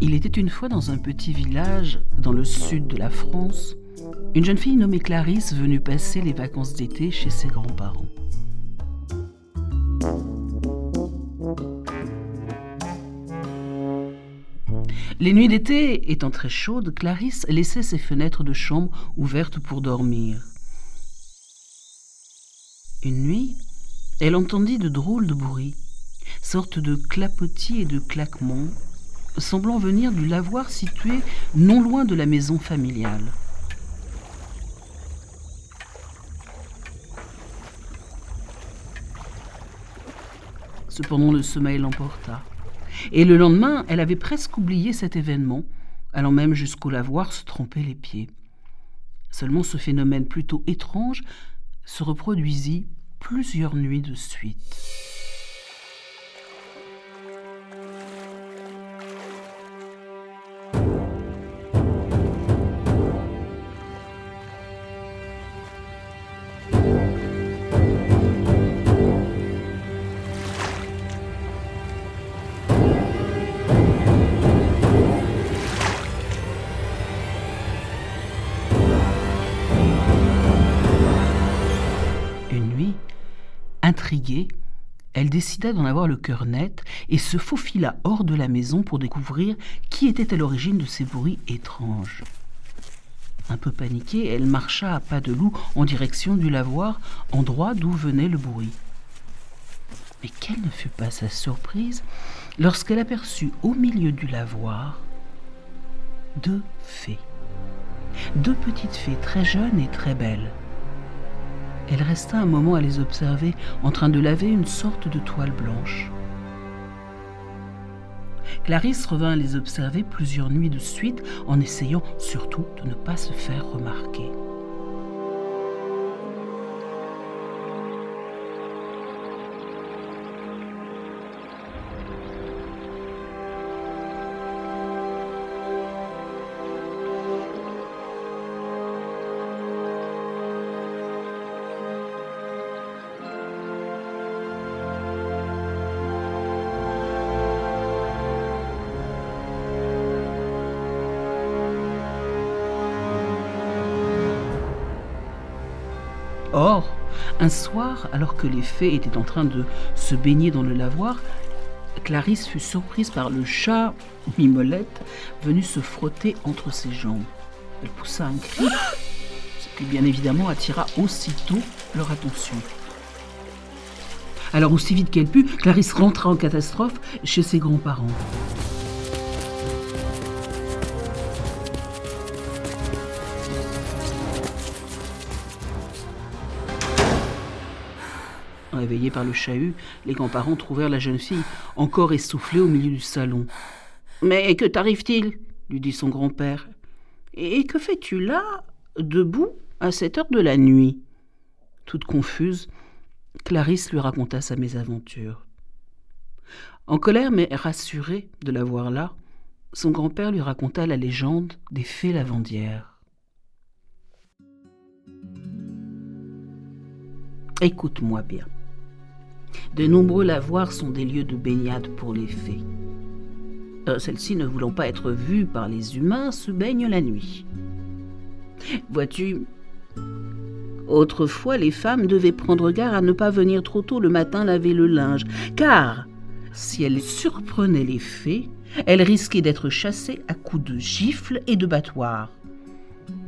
Il était une fois dans un petit village dans le sud de la France, une jeune fille nommée Clarisse venue passer les vacances d'été chez ses grands-parents. Les nuits d'été étant très chaudes, Clarisse laissait ses fenêtres de chambre ouvertes pour dormir. Une nuit, elle entendit de drôles de bruits sortes de clapotis et de claquements, semblant venir du lavoir situé non loin de la maison familiale. Cependant, le sommeil l'emporta. Et le lendemain, elle avait presque oublié cet événement, allant même jusqu'au lavoir se tromper les pieds. Seulement ce phénomène plutôt étrange se reproduisit plusieurs nuits de suite. Intriguée, elle décida d'en avoir le cœur net et se faufila hors de la maison pour découvrir qui était à l'origine de ces bruits étranges. Un peu paniquée, elle marcha à pas de loup en direction du lavoir, endroit d'où venait le bruit. Mais quelle ne fut pas sa surprise lorsqu'elle aperçut au milieu du lavoir deux fées. Deux petites fées très jeunes et très belles. Elle resta un moment à les observer en train de laver une sorte de toile blanche. Clarisse revint les observer plusieurs nuits de suite en essayant surtout de ne pas se faire remarquer. Or, un soir, alors que les fées étaient en train de se baigner dans le lavoir, Clarisse fut surprise par le chat Mimolette venu se frotter entre ses jambes. Elle poussa un cri, ce qui bien évidemment attira aussitôt leur attention. Alors aussi vite qu'elle put, Clarisse rentra en catastrophe chez ses grands-parents. Réveillés par le chahut, les grands-parents trouvèrent la jeune fille encore essoufflée au milieu du salon. Mais que t'arrive-t-il? lui dit son grand-père. Et que fais-tu là, debout, à cette heure de la nuit? Toute confuse, Clarisse lui raconta sa mésaventure. En colère mais rassurée de la voir là, son grand-père lui raconta la légende des fées lavandières. Écoute-moi bien. De nombreux lavoirs sont des lieux de baignade pour les fées. Euh, celles-ci, ne voulant pas être vues par les humains, se baignent la nuit. Vois-tu, autrefois les femmes devaient prendre garde à ne pas venir trop tôt le matin laver le linge, car si elles surprenaient les fées, elles risquaient d'être chassées à coups de gifles et de battoirs.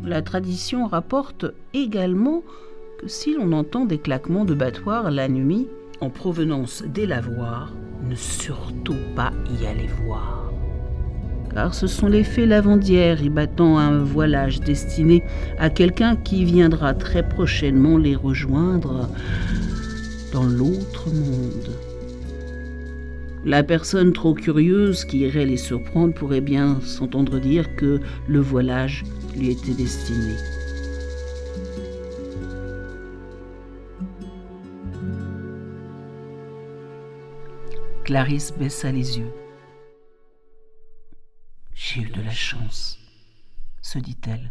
La tradition rapporte également que si l'on entend des claquements de battoirs la nuit, en provenance des lavoirs, ne surtout pas y aller voir. Car ce sont les fées lavandières y battant un voilage destiné à quelqu'un qui viendra très prochainement les rejoindre dans l'autre monde. La personne trop curieuse qui irait les surprendre pourrait bien s'entendre dire que le voilage lui était destiné. Clarisse baissa les yeux. J'ai eu de la chance, se dit-elle.